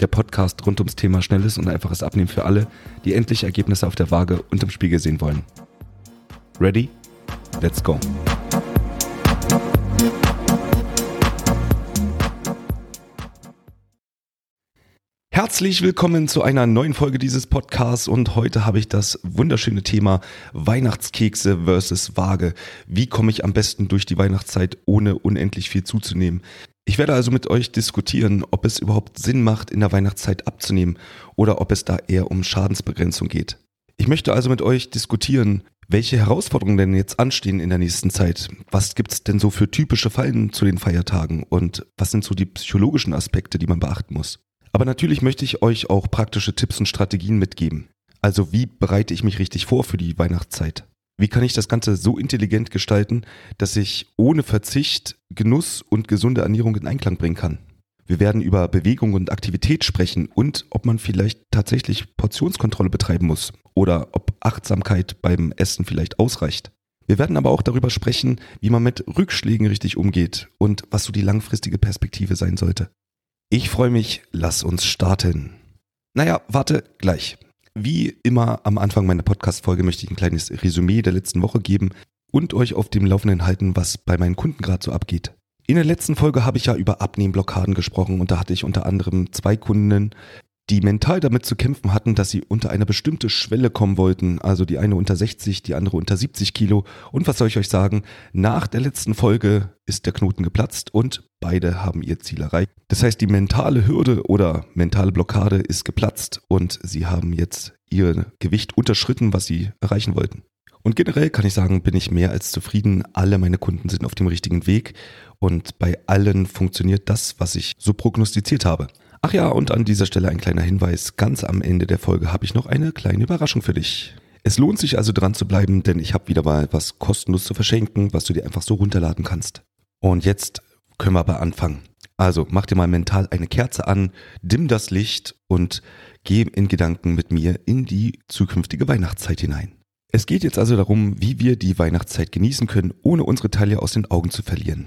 Der Podcast rund ums Thema schnelles und einfaches Abnehmen für alle, die endlich Ergebnisse auf der Waage und im Spiegel sehen wollen. Ready? Let's go. Herzlich willkommen zu einer neuen Folge dieses Podcasts und heute habe ich das wunderschöne Thema Weihnachtskekse versus Waage. Wie komme ich am besten durch die Weihnachtszeit, ohne unendlich viel zuzunehmen? Ich werde also mit euch diskutieren, ob es überhaupt Sinn macht, in der Weihnachtszeit abzunehmen oder ob es da eher um Schadensbegrenzung geht. Ich möchte also mit euch diskutieren, welche Herausforderungen denn jetzt anstehen in der nächsten Zeit. Was gibt es denn so für typische Fallen zu den Feiertagen und was sind so die psychologischen Aspekte, die man beachten muss? Aber natürlich möchte ich euch auch praktische Tipps und Strategien mitgeben. Also wie bereite ich mich richtig vor für die Weihnachtszeit? Wie kann ich das Ganze so intelligent gestalten, dass ich ohne Verzicht Genuss und gesunde Ernährung in Einklang bringen kann? Wir werden über Bewegung und Aktivität sprechen und ob man vielleicht tatsächlich Portionskontrolle betreiben muss oder ob Achtsamkeit beim Essen vielleicht ausreicht. Wir werden aber auch darüber sprechen, wie man mit Rückschlägen richtig umgeht und was so die langfristige Perspektive sein sollte. Ich freue mich, lass uns starten. Naja, warte, gleich. Wie immer am Anfang meiner Podcast-Folge möchte ich ein kleines Resümee der letzten Woche geben und euch auf dem Laufenden halten, was bei meinen Kunden gerade so abgeht. In der letzten Folge habe ich ja über Abnehmblockaden gesprochen und da hatte ich unter anderem zwei Kunden, die mental damit zu kämpfen hatten, dass sie unter eine bestimmte Schwelle kommen wollten. Also die eine unter 60, die andere unter 70 Kilo. Und was soll ich euch sagen? Nach der letzten Folge ist der Knoten geplatzt und beide haben ihr Ziel erreicht. Das heißt, die mentale Hürde oder mentale Blockade ist geplatzt und sie haben jetzt ihr Gewicht unterschritten, was sie erreichen wollten. Und generell kann ich sagen, bin ich mehr als zufrieden. Alle meine Kunden sind auf dem richtigen Weg und bei allen funktioniert das, was ich so prognostiziert habe. Ach ja, und an dieser Stelle ein kleiner Hinweis. Ganz am Ende der Folge habe ich noch eine kleine Überraschung für dich. Es lohnt sich also dran zu bleiben, denn ich habe wieder mal was kostenlos zu verschenken, was du dir einfach so runterladen kannst. Und jetzt können wir aber anfangen. Also mach dir mal mental eine Kerze an, dimm das Licht und geh in Gedanken mit mir in die zukünftige Weihnachtszeit hinein. Es geht jetzt also darum, wie wir die Weihnachtszeit genießen können, ohne unsere Taille aus den Augen zu verlieren.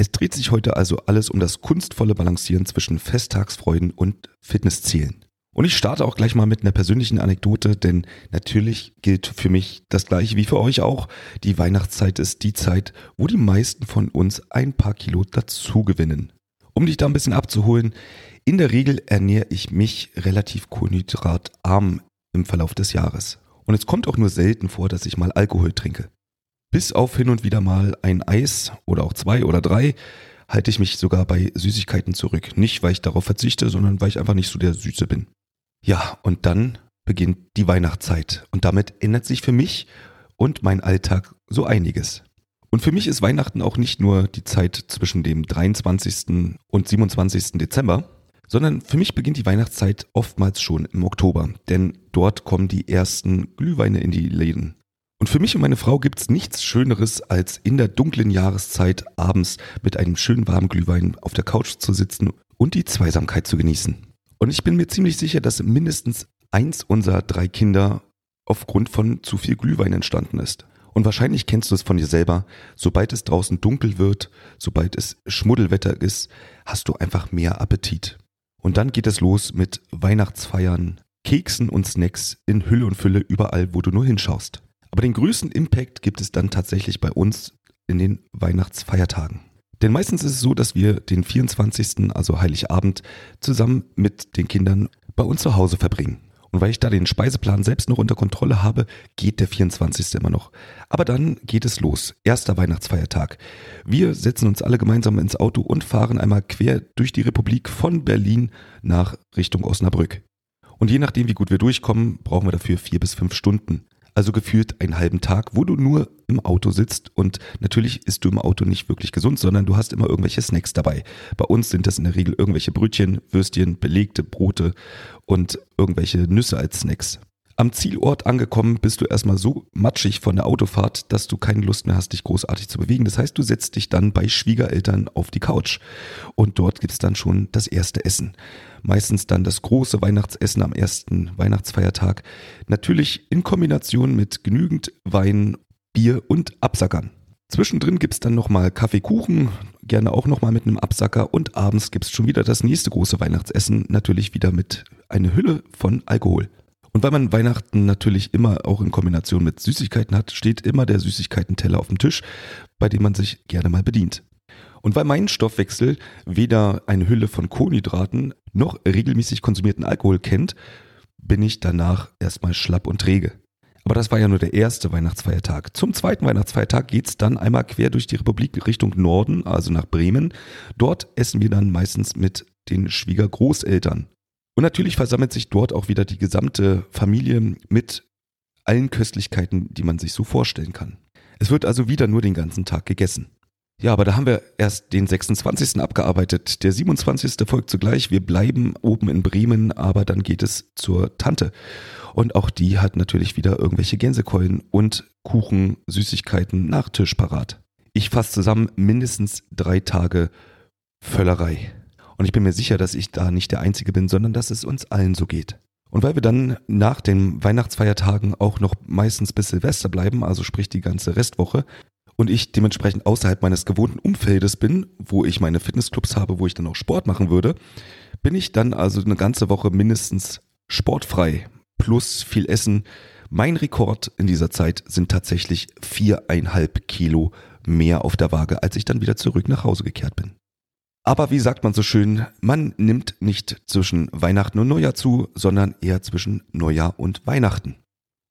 Es dreht sich heute also alles um das kunstvolle Balancieren zwischen Festtagsfreuden und Fitnesszielen. Und ich starte auch gleich mal mit einer persönlichen Anekdote, denn natürlich gilt für mich das gleiche wie für euch auch. Die Weihnachtszeit ist die Zeit, wo die meisten von uns ein paar Kilo dazu gewinnen. Um dich da ein bisschen abzuholen, in der Regel ernähre ich mich relativ kohlenhydratarm im Verlauf des Jahres. Und es kommt auch nur selten vor, dass ich mal Alkohol trinke. Bis auf hin und wieder mal ein Eis oder auch zwei oder drei halte ich mich sogar bei Süßigkeiten zurück. Nicht, weil ich darauf verzichte, sondern weil ich einfach nicht so der Süße bin. Ja, und dann beginnt die Weihnachtszeit. Und damit ändert sich für mich und mein Alltag so einiges. Und für mich ist Weihnachten auch nicht nur die Zeit zwischen dem 23. und 27. Dezember, sondern für mich beginnt die Weihnachtszeit oftmals schon im Oktober, denn dort kommen die ersten Glühweine in die Läden. Und für mich und meine Frau gibt's nichts Schöneres, als in der dunklen Jahreszeit abends mit einem schönen warmen Glühwein auf der Couch zu sitzen und die Zweisamkeit zu genießen. Und ich bin mir ziemlich sicher, dass mindestens eins unserer drei Kinder aufgrund von zu viel Glühwein entstanden ist. Und wahrscheinlich kennst du es von dir selber. Sobald es draußen dunkel wird, sobald es Schmuddelwetter ist, hast du einfach mehr Appetit. Und dann geht es los mit Weihnachtsfeiern, Keksen und Snacks in Hülle und Fülle überall, wo du nur hinschaust. Aber den größten Impact gibt es dann tatsächlich bei uns in den Weihnachtsfeiertagen. Denn meistens ist es so, dass wir den 24., also Heiligabend, zusammen mit den Kindern bei uns zu Hause verbringen. Und weil ich da den Speiseplan selbst noch unter Kontrolle habe, geht der 24. immer noch. Aber dann geht es los. Erster Weihnachtsfeiertag. Wir setzen uns alle gemeinsam ins Auto und fahren einmal quer durch die Republik von Berlin nach Richtung Osnabrück. Und je nachdem, wie gut wir durchkommen, brauchen wir dafür vier bis fünf Stunden also gefühlt einen halben Tag, wo du nur im Auto sitzt und natürlich isst du im Auto nicht wirklich gesund, sondern du hast immer irgendwelche Snacks dabei. Bei uns sind das in der Regel irgendwelche Brötchen, Würstchen, belegte Brote und irgendwelche Nüsse als Snacks. Am Zielort angekommen bist du erstmal so matschig von der Autofahrt, dass du keine Lust mehr hast, dich großartig zu bewegen. Das heißt, du setzt dich dann bei Schwiegereltern auf die Couch und dort gibt's dann schon das erste Essen. Meistens dann das große Weihnachtsessen am ersten Weihnachtsfeiertag. Natürlich in Kombination mit genügend Wein, Bier und Absackern. Zwischendrin gibt's dann nochmal Kaffeekuchen, gerne auch nochmal mit einem Absacker und abends gibt's schon wieder das nächste große Weihnachtsessen, natürlich wieder mit einer Hülle von Alkohol. Und weil man Weihnachten natürlich immer auch in Kombination mit Süßigkeiten hat, steht immer der Süßigkeitenteller auf dem Tisch, bei dem man sich gerne mal bedient. Und weil mein Stoffwechsel weder eine Hülle von Kohlenhydraten noch regelmäßig konsumierten Alkohol kennt, bin ich danach erstmal schlapp und träge. Aber das war ja nur der erste Weihnachtsfeiertag. Zum zweiten Weihnachtsfeiertag geht's dann einmal quer durch die Republik Richtung Norden, also nach Bremen. Dort essen wir dann meistens mit den Schwiegergroßeltern. Und natürlich versammelt sich dort auch wieder die gesamte Familie mit allen Köstlichkeiten, die man sich so vorstellen kann. Es wird also wieder nur den ganzen Tag gegessen. Ja, aber da haben wir erst den 26. abgearbeitet. Der 27. folgt zugleich. Wir bleiben oben in Bremen, aber dann geht es zur Tante. Und auch die hat natürlich wieder irgendwelche Gänsekeulen und Kuchen, Süßigkeiten, Nachtisch parat. Ich fasse zusammen mindestens drei Tage Völlerei. Und ich bin mir sicher, dass ich da nicht der Einzige bin, sondern dass es uns allen so geht. Und weil wir dann nach den Weihnachtsfeiertagen auch noch meistens bis Silvester bleiben, also sprich die ganze Restwoche, und ich dementsprechend außerhalb meines gewohnten Umfeldes bin, wo ich meine Fitnessclubs habe, wo ich dann auch Sport machen würde, bin ich dann also eine ganze Woche mindestens sportfrei plus viel Essen. Mein Rekord in dieser Zeit sind tatsächlich viereinhalb Kilo mehr auf der Waage, als ich dann wieder zurück nach Hause gekehrt bin. Aber wie sagt man so schön, man nimmt nicht zwischen Weihnachten und Neujahr zu, sondern eher zwischen Neujahr und Weihnachten.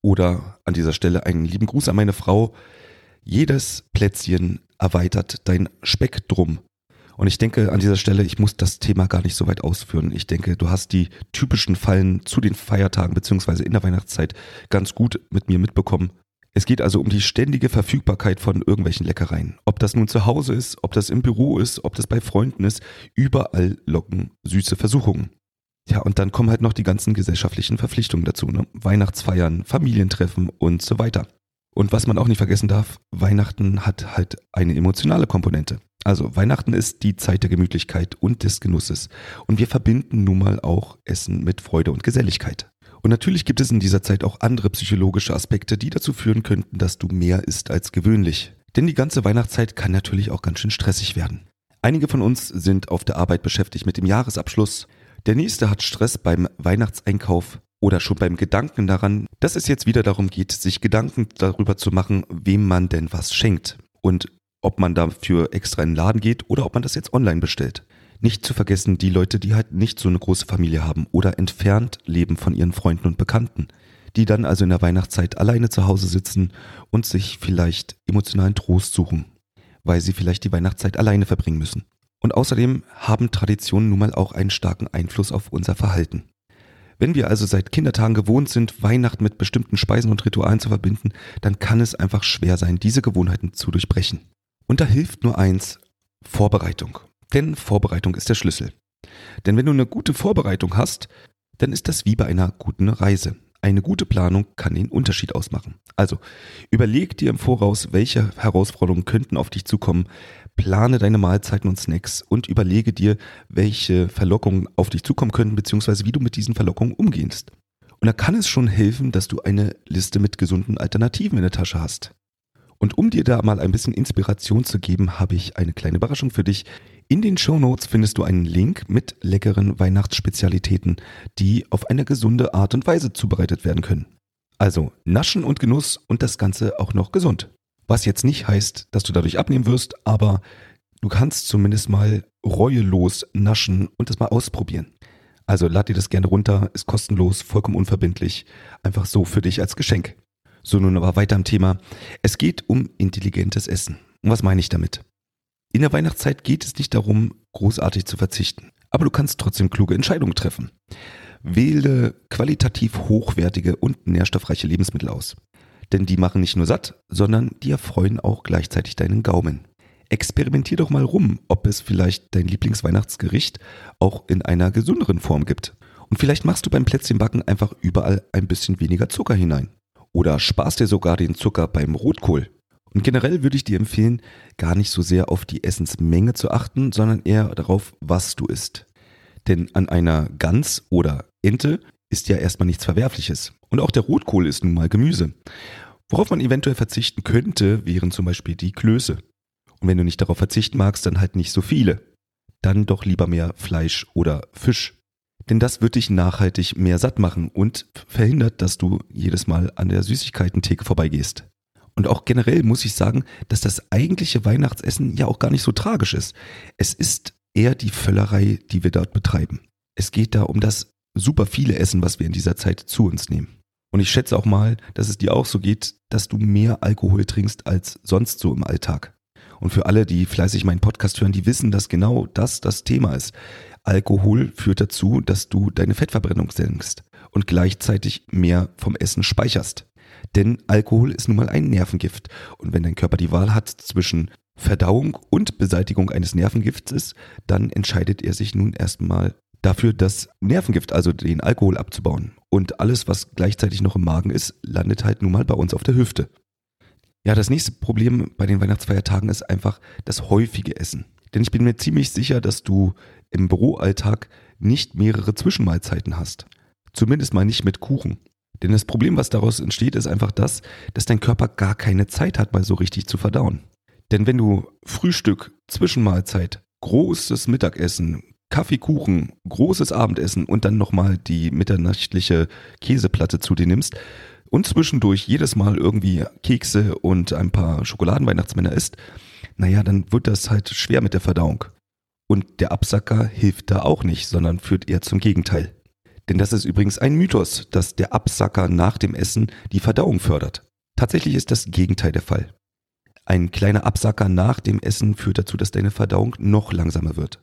Oder an dieser Stelle einen lieben Gruß an meine Frau. Jedes Plätzchen erweitert dein Spektrum. Und ich denke an dieser Stelle, ich muss das Thema gar nicht so weit ausführen. Ich denke, du hast die typischen Fallen zu den Feiertagen beziehungsweise in der Weihnachtszeit ganz gut mit mir mitbekommen. Es geht also um die ständige Verfügbarkeit von irgendwelchen Leckereien. Ob das nun zu Hause ist, ob das im Büro ist, ob das bei Freunden ist, überall locken süße Versuchungen. Ja, und dann kommen halt noch die ganzen gesellschaftlichen Verpflichtungen dazu, ne? Weihnachtsfeiern, Familientreffen und so weiter. Und was man auch nicht vergessen darf, Weihnachten hat halt eine emotionale Komponente. Also Weihnachten ist die Zeit der Gemütlichkeit und des Genusses. Und wir verbinden nun mal auch Essen mit Freude und Geselligkeit. Und natürlich gibt es in dieser Zeit auch andere psychologische Aspekte, die dazu führen könnten, dass du mehr isst als gewöhnlich. Denn die ganze Weihnachtszeit kann natürlich auch ganz schön stressig werden. Einige von uns sind auf der Arbeit beschäftigt mit dem Jahresabschluss. Der nächste hat Stress beim Weihnachtseinkauf oder schon beim Gedanken daran, dass es jetzt wieder darum geht, sich Gedanken darüber zu machen, wem man denn was schenkt. Und ob man dafür extra in den Laden geht oder ob man das jetzt online bestellt. Nicht zu vergessen die Leute, die halt nicht so eine große Familie haben oder entfernt leben von ihren Freunden und Bekannten, die dann also in der Weihnachtszeit alleine zu Hause sitzen und sich vielleicht emotionalen Trost suchen, weil sie vielleicht die Weihnachtszeit alleine verbringen müssen. Und außerdem haben Traditionen nun mal auch einen starken Einfluss auf unser Verhalten. Wenn wir also seit Kindertagen gewohnt sind, Weihnachten mit bestimmten Speisen und Ritualen zu verbinden, dann kann es einfach schwer sein, diese Gewohnheiten zu durchbrechen. Und da hilft nur eins, Vorbereitung. Denn Vorbereitung ist der Schlüssel. Denn wenn du eine gute Vorbereitung hast, dann ist das wie bei einer guten Reise. Eine gute Planung kann den Unterschied ausmachen. Also überleg dir im Voraus, welche Herausforderungen könnten auf dich zukommen, plane deine Mahlzeiten und Snacks und überlege dir, welche Verlockungen auf dich zukommen könnten, beziehungsweise wie du mit diesen Verlockungen umgehst. Und da kann es schon helfen, dass du eine Liste mit gesunden Alternativen in der Tasche hast. Und um dir da mal ein bisschen Inspiration zu geben, habe ich eine kleine Überraschung für dich. In den Show Notes findest du einen Link mit leckeren Weihnachtsspezialitäten, die auf eine gesunde Art und Weise zubereitet werden können. Also Naschen und Genuss und das Ganze auch noch gesund. Was jetzt nicht heißt, dass du dadurch abnehmen wirst, aber du kannst zumindest mal reuelos naschen und das mal ausprobieren. Also lad dir das gerne runter, ist kostenlos, vollkommen unverbindlich, einfach so für dich als Geschenk. So, nun aber weiter am Thema. Es geht um intelligentes Essen. Und was meine ich damit? In der Weihnachtszeit geht es nicht darum, großartig zu verzichten. Aber du kannst trotzdem kluge Entscheidungen treffen. Wähle qualitativ hochwertige und nährstoffreiche Lebensmittel aus. Denn die machen nicht nur satt, sondern die erfreuen auch gleichzeitig deinen Gaumen. Experimentier doch mal rum, ob es vielleicht dein Lieblingsweihnachtsgericht auch in einer gesünderen Form gibt. Und vielleicht machst du beim Plätzchenbacken einfach überall ein bisschen weniger Zucker hinein. Oder sparst dir sogar den Zucker beim Rotkohl. Und generell würde ich dir empfehlen, gar nicht so sehr auf die Essensmenge zu achten, sondern eher darauf, was du isst. Denn an einer Gans oder Ente ist ja erstmal nichts Verwerfliches. Und auch der Rotkohl ist nun mal Gemüse. Worauf man eventuell verzichten könnte, wären zum Beispiel die Klöße. Und wenn du nicht darauf verzichten magst, dann halt nicht so viele. Dann doch lieber mehr Fleisch oder Fisch. Denn das wird dich nachhaltig mehr satt machen und verhindert, dass du jedes Mal an der Süßigkeitentheke vorbeigehst. Und auch generell muss ich sagen, dass das eigentliche Weihnachtsessen ja auch gar nicht so tragisch ist. Es ist eher die Völlerei, die wir dort betreiben. Es geht da um das super viele Essen, was wir in dieser Zeit zu uns nehmen. Und ich schätze auch mal, dass es dir auch so geht, dass du mehr Alkohol trinkst als sonst so im Alltag. Und für alle, die fleißig meinen Podcast hören, die wissen, dass genau das das Thema ist. Alkohol führt dazu, dass du deine Fettverbrennung senkst und gleichzeitig mehr vom Essen speicherst. Denn Alkohol ist nun mal ein Nervengift. Und wenn dein Körper die Wahl hat zwischen Verdauung und Beseitigung eines Nervengifts dann entscheidet er sich nun erstmal dafür, das Nervengift, also den Alkohol abzubauen. Und alles, was gleichzeitig noch im Magen ist, landet halt nun mal bei uns auf der Hüfte. Ja, das nächste Problem bei den Weihnachtsfeiertagen ist einfach das häufige Essen. Denn ich bin mir ziemlich sicher, dass du im Büroalltag nicht mehrere Zwischenmahlzeiten hast. Zumindest mal nicht mit Kuchen. Denn das Problem, was daraus entsteht, ist einfach das, dass dein Körper gar keine Zeit hat, mal so richtig zu verdauen. Denn wenn du Frühstück, Zwischenmahlzeit, großes Mittagessen, Kaffee, Kuchen, großes Abendessen und dann nochmal die mitternächtliche Käseplatte zu dir nimmst und zwischendurch jedes Mal irgendwie Kekse und ein paar Schokoladenweihnachtsmänner isst, naja, dann wird das halt schwer mit der Verdauung. Und der Absacker hilft da auch nicht, sondern führt eher zum Gegenteil. Denn das ist übrigens ein Mythos, dass der Absacker nach dem Essen die Verdauung fördert. Tatsächlich ist das Gegenteil der Fall. Ein kleiner Absacker nach dem Essen führt dazu, dass deine Verdauung noch langsamer wird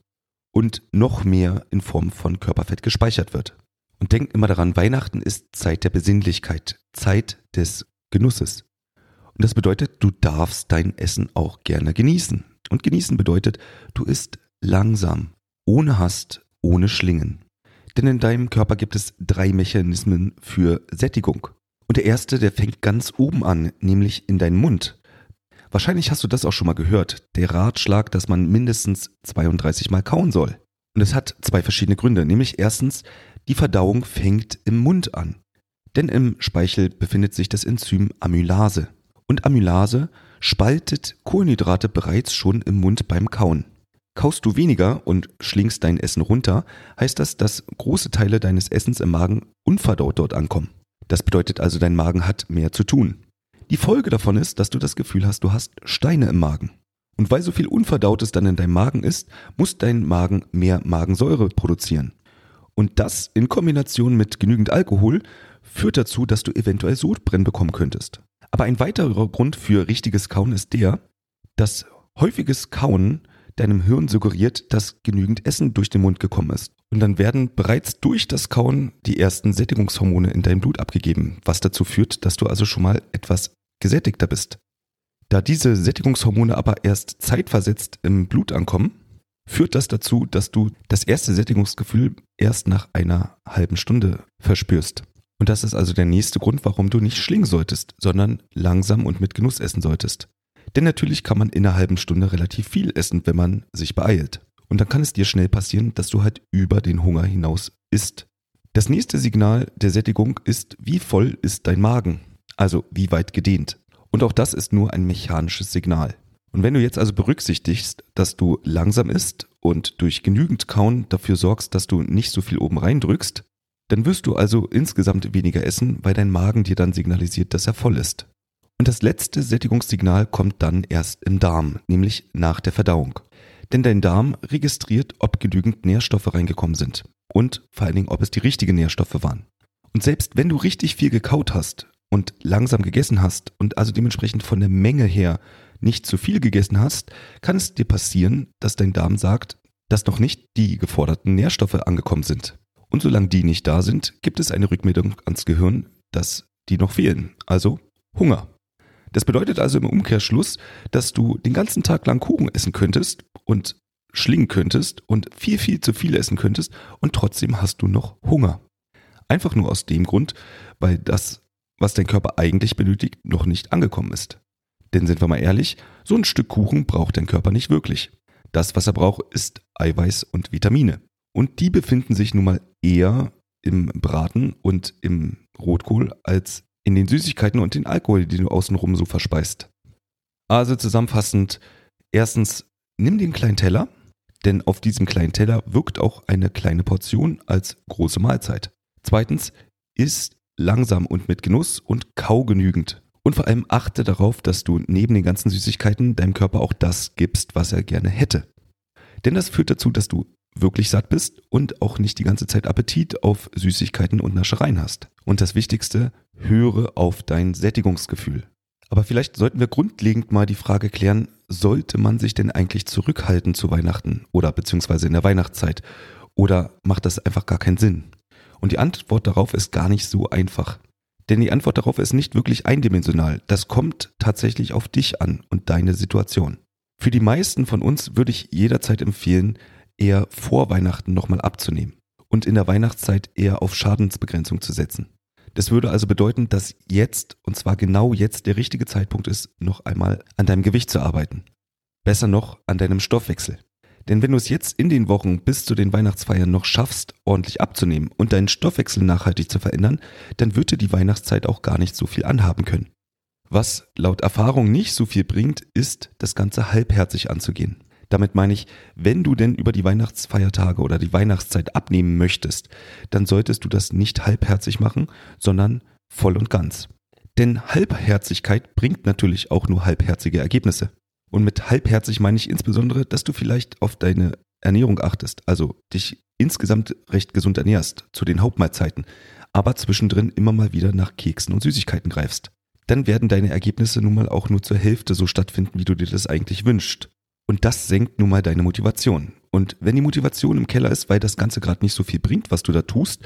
und noch mehr in Form von Körperfett gespeichert wird. Und denk immer daran, Weihnachten ist Zeit der Besinnlichkeit, Zeit des Genusses. Und das bedeutet, du darfst dein Essen auch gerne genießen. Und genießen bedeutet, du isst langsam, ohne Hast, ohne Schlingen. Denn in deinem Körper gibt es drei Mechanismen für Sättigung. Und der erste, der fängt ganz oben an, nämlich in deinen Mund. Wahrscheinlich hast du das auch schon mal gehört, der Ratschlag, dass man mindestens 32 Mal kauen soll. Und es hat zwei verschiedene Gründe, nämlich erstens, die Verdauung fängt im Mund an. Denn im Speichel befindet sich das Enzym Amylase. Und Amylase spaltet Kohlenhydrate bereits schon im Mund beim Kauen. Kaust du weniger und schlingst dein Essen runter, heißt das, dass große Teile deines Essens im Magen unverdaut dort ankommen. Das bedeutet also, dein Magen hat mehr zu tun. Die Folge davon ist, dass du das Gefühl hast, du hast Steine im Magen. Und weil so viel Unverdautes dann in deinem Magen ist, muss dein Magen mehr Magensäure produzieren. Und das in Kombination mit genügend Alkohol führt dazu, dass du eventuell Sodbrennen bekommen könntest. Aber ein weiterer Grund für richtiges Kauen ist der, dass häufiges Kauen deinem Hirn suggeriert, dass genügend Essen durch den Mund gekommen ist. Und dann werden bereits durch das Kauen die ersten Sättigungshormone in dein Blut abgegeben, was dazu führt, dass du also schon mal etwas gesättigter bist. Da diese Sättigungshormone aber erst zeitversetzt im Blut ankommen, führt das dazu, dass du das erste Sättigungsgefühl erst nach einer halben Stunde verspürst. Und das ist also der nächste Grund, warum du nicht schlingen solltest, sondern langsam und mit Genuss essen solltest. Denn natürlich kann man in einer halben Stunde relativ viel essen, wenn man sich beeilt. Und dann kann es dir schnell passieren, dass du halt über den Hunger hinaus isst. Das nächste Signal der Sättigung ist, wie voll ist dein Magen? Also wie weit gedehnt. Und auch das ist nur ein mechanisches Signal. Und wenn du jetzt also berücksichtigst, dass du langsam isst und durch genügend Kauen dafür sorgst, dass du nicht so viel oben reindrückst, dann wirst du also insgesamt weniger essen, weil dein Magen dir dann signalisiert, dass er voll ist. Und das letzte Sättigungssignal kommt dann erst im Darm, nämlich nach der Verdauung. Denn dein Darm registriert, ob genügend Nährstoffe reingekommen sind und vor allen Dingen, ob es die richtigen Nährstoffe waren. Und selbst wenn du richtig viel gekaut hast und langsam gegessen hast und also dementsprechend von der Menge her nicht zu viel gegessen hast, kann es dir passieren, dass dein Darm sagt, dass noch nicht die geforderten Nährstoffe angekommen sind. Und solange die nicht da sind, gibt es eine Rückmeldung ans Gehirn, dass die noch fehlen. Also Hunger. Das bedeutet also im Umkehrschluss, dass du den ganzen Tag lang Kuchen essen könntest und schlingen könntest und viel, viel zu viel essen könntest und trotzdem hast du noch Hunger. Einfach nur aus dem Grund, weil das, was dein Körper eigentlich benötigt, noch nicht angekommen ist. Denn sind wir mal ehrlich, so ein Stück Kuchen braucht dein Körper nicht wirklich. Das, was er braucht, ist Eiweiß und Vitamine. Und die befinden sich nun mal eher im Braten und im Rotkohl als in den Süßigkeiten und den Alkohol, den du außenrum so verspeist. Also zusammenfassend, erstens, nimm den kleinen Teller, denn auf diesem kleinen Teller wirkt auch eine kleine Portion als große Mahlzeit. Zweitens, isst langsam und mit Genuss und kau genügend. Und vor allem achte darauf, dass du neben den ganzen Süßigkeiten deinem Körper auch das gibst, was er gerne hätte. Denn das führt dazu, dass du wirklich satt bist und auch nicht die ganze Zeit Appetit auf Süßigkeiten und Naschereien hast. Und das Wichtigste, höre auf dein Sättigungsgefühl. Aber vielleicht sollten wir grundlegend mal die Frage klären, sollte man sich denn eigentlich zurückhalten zu Weihnachten oder beziehungsweise in der Weihnachtszeit? Oder macht das einfach gar keinen Sinn? Und die Antwort darauf ist gar nicht so einfach. Denn die Antwort darauf ist nicht wirklich eindimensional. Das kommt tatsächlich auf dich an und deine Situation. Für die meisten von uns würde ich jederzeit empfehlen, eher vor Weihnachten nochmal abzunehmen und in der Weihnachtszeit eher auf Schadensbegrenzung zu setzen. Das würde also bedeuten, dass jetzt, und zwar genau jetzt, der richtige Zeitpunkt ist, noch einmal an deinem Gewicht zu arbeiten. Besser noch an deinem Stoffwechsel. Denn wenn du es jetzt in den Wochen bis zu den Weihnachtsfeiern noch schaffst, ordentlich abzunehmen und deinen Stoffwechsel nachhaltig zu verändern, dann wird dir die Weihnachtszeit auch gar nicht so viel anhaben können. Was laut Erfahrung nicht so viel bringt, ist, das Ganze halbherzig anzugehen. Damit meine ich, wenn du denn über die Weihnachtsfeiertage oder die Weihnachtszeit abnehmen möchtest, dann solltest du das nicht halbherzig machen, sondern voll und ganz. Denn Halbherzigkeit bringt natürlich auch nur halbherzige Ergebnisse. Und mit halbherzig meine ich insbesondere, dass du vielleicht auf deine Ernährung achtest, also dich insgesamt recht gesund ernährst zu den Hauptmahlzeiten, aber zwischendrin immer mal wieder nach Keksen und Süßigkeiten greifst. Dann werden deine Ergebnisse nun mal auch nur zur Hälfte so stattfinden, wie du dir das eigentlich wünschst. Und das senkt nun mal deine Motivation. Und wenn die Motivation im Keller ist, weil das Ganze gerade nicht so viel bringt, was du da tust,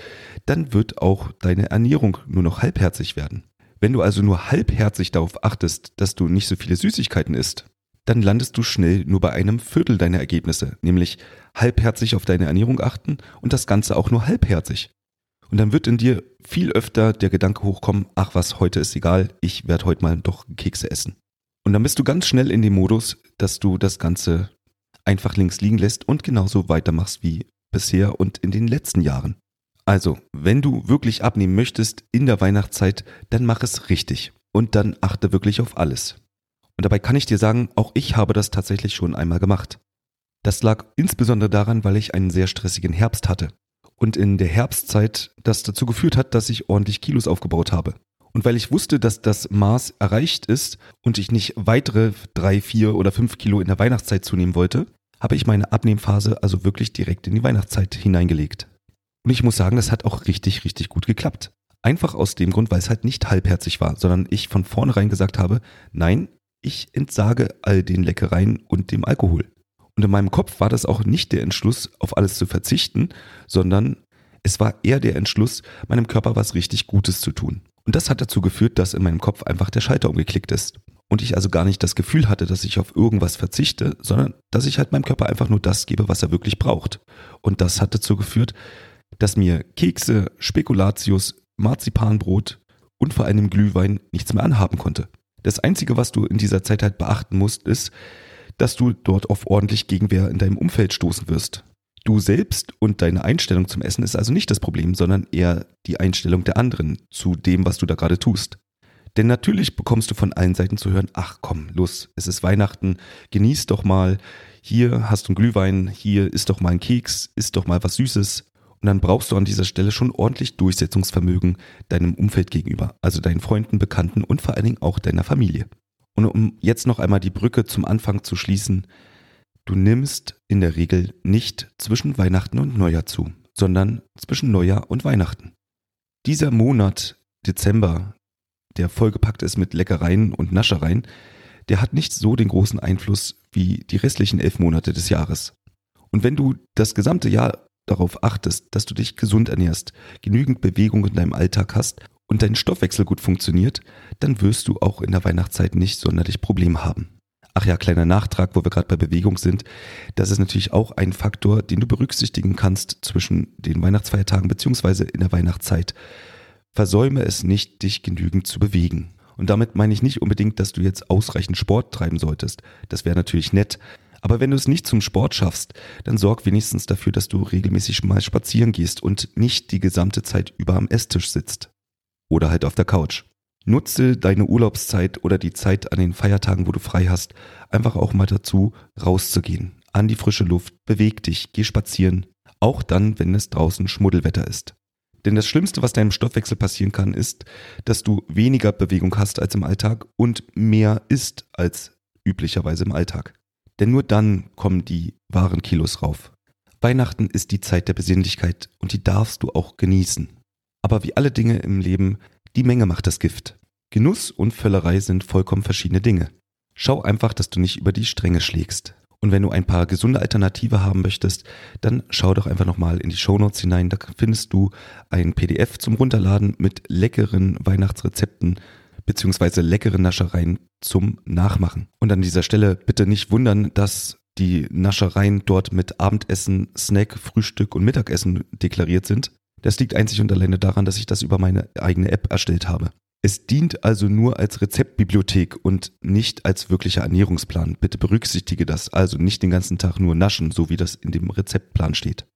dann wird auch deine Ernährung nur noch halbherzig werden. Wenn du also nur halbherzig darauf achtest, dass du nicht so viele Süßigkeiten isst, dann landest du schnell nur bei einem Viertel deiner Ergebnisse, nämlich halbherzig auf deine Ernährung achten und das Ganze auch nur halbherzig. Und dann wird in dir viel öfter der Gedanke hochkommen, ach was, heute ist egal, ich werde heute mal doch Kekse essen. Und dann bist du ganz schnell in dem Modus, dass du das Ganze einfach links liegen lässt und genauso weitermachst wie bisher und in den letzten Jahren. Also, wenn du wirklich abnehmen möchtest in der Weihnachtszeit, dann mach es richtig und dann achte wirklich auf alles. Und dabei kann ich dir sagen, auch ich habe das tatsächlich schon einmal gemacht. Das lag insbesondere daran, weil ich einen sehr stressigen Herbst hatte. Und in der Herbstzeit das dazu geführt hat, dass ich ordentlich Kilos aufgebaut habe. Und weil ich wusste, dass das Maß erreicht ist und ich nicht weitere drei, vier oder fünf Kilo in der Weihnachtszeit zunehmen wollte, habe ich meine Abnehmphase also wirklich direkt in die Weihnachtszeit hineingelegt. Und ich muss sagen, das hat auch richtig, richtig gut geklappt. Einfach aus dem Grund, weil es halt nicht halbherzig war, sondern ich von vornherein gesagt habe, nein, ich entsage all den Leckereien und dem Alkohol. Und in meinem Kopf war das auch nicht der Entschluss, auf alles zu verzichten, sondern es war eher der Entschluss, meinem Körper was richtig Gutes zu tun. Und das hat dazu geführt, dass in meinem Kopf einfach der Schalter umgeklickt ist. Und ich also gar nicht das Gefühl hatte, dass ich auf irgendwas verzichte, sondern dass ich halt meinem Körper einfach nur das gebe, was er wirklich braucht. Und das hat dazu geführt, dass mir Kekse, Spekulatius, Marzipanbrot und vor allem Glühwein nichts mehr anhaben konnte. Das Einzige, was du in dieser Zeit halt beachten musst, ist, dass du dort auf ordentlich Gegenwehr in deinem Umfeld stoßen wirst. Du selbst und deine Einstellung zum Essen ist also nicht das Problem, sondern eher die Einstellung der anderen zu dem, was du da gerade tust. Denn natürlich bekommst du von allen Seiten zu hören, ach komm, los, es ist Weihnachten, genieß doch mal, hier hast du einen Glühwein, hier ist doch mal ein Keks, isst doch mal was Süßes. Und dann brauchst du an dieser Stelle schon ordentlich Durchsetzungsvermögen deinem Umfeld gegenüber, also deinen Freunden, Bekannten und vor allen Dingen auch deiner Familie. Und um jetzt noch einmal die Brücke zum Anfang zu schließen, Du nimmst in der Regel nicht zwischen Weihnachten und Neujahr zu, sondern zwischen Neujahr und Weihnachten. Dieser Monat Dezember, der vollgepackt ist mit Leckereien und Naschereien, der hat nicht so den großen Einfluss wie die restlichen elf Monate des Jahres. Und wenn du das gesamte Jahr darauf achtest, dass du dich gesund ernährst, genügend Bewegung in deinem Alltag hast und dein Stoffwechsel gut funktioniert, dann wirst du auch in der Weihnachtszeit nicht sonderlich Probleme haben. Ach ja, kleiner Nachtrag, wo wir gerade bei Bewegung sind. Das ist natürlich auch ein Faktor, den du berücksichtigen kannst zwischen den Weihnachtsfeiertagen beziehungsweise in der Weihnachtszeit. Versäume es nicht, dich genügend zu bewegen. Und damit meine ich nicht unbedingt, dass du jetzt ausreichend Sport treiben solltest. Das wäre natürlich nett. Aber wenn du es nicht zum Sport schaffst, dann sorg wenigstens dafür, dass du regelmäßig mal spazieren gehst und nicht die gesamte Zeit über am Esstisch sitzt. Oder halt auf der Couch. Nutze deine Urlaubszeit oder die Zeit an den Feiertagen, wo du frei hast, einfach auch mal dazu, rauszugehen. An die frische Luft, beweg dich, geh spazieren. Auch dann, wenn es draußen Schmuddelwetter ist. Denn das Schlimmste, was deinem Stoffwechsel passieren kann, ist, dass du weniger Bewegung hast als im Alltag und mehr isst als üblicherweise im Alltag. Denn nur dann kommen die wahren Kilos rauf. Weihnachten ist die Zeit der Besinnlichkeit und die darfst du auch genießen. Aber wie alle Dinge im Leben, die Menge macht das Gift. Genuss und Völlerei sind vollkommen verschiedene Dinge. Schau einfach, dass du nicht über die Stränge schlägst. Und wenn du ein paar gesunde Alternative haben möchtest, dann schau doch einfach nochmal in die Shownotes hinein. Da findest du ein PDF zum Runterladen mit leckeren Weihnachtsrezepten beziehungsweise leckeren Naschereien zum Nachmachen. Und an dieser Stelle bitte nicht wundern, dass die Naschereien dort mit Abendessen, Snack, Frühstück und Mittagessen deklariert sind. Das liegt einzig und alleine daran, dass ich das über meine eigene App erstellt habe. Es dient also nur als Rezeptbibliothek und nicht als wirklicher Ernährungsplan. Bitte berücksichtige das. Also nicht den ganzen Tag nur naschen, so wie das in dem Rezeptplan steht.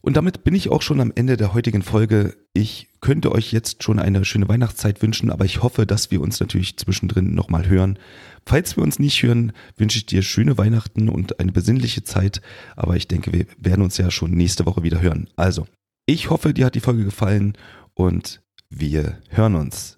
Und damit bin ich auch schon am Ende der heutigen Folge. Ich könnte euch jetzt schon eine schöne Weihnachtszeit wünschen, aber ich hoffe, dass wir uns natürlich zwischendrin nochmal hören. Falls wir uns nicht hören, wünsche ich dir schöne Weihnachten und eine besinnliche Zeit. Aber ich denke, wir werden uns ja schon nächste Woche wieder hören. Also, ich hoffe, dir hat die Folge gefallen und wir hören uns.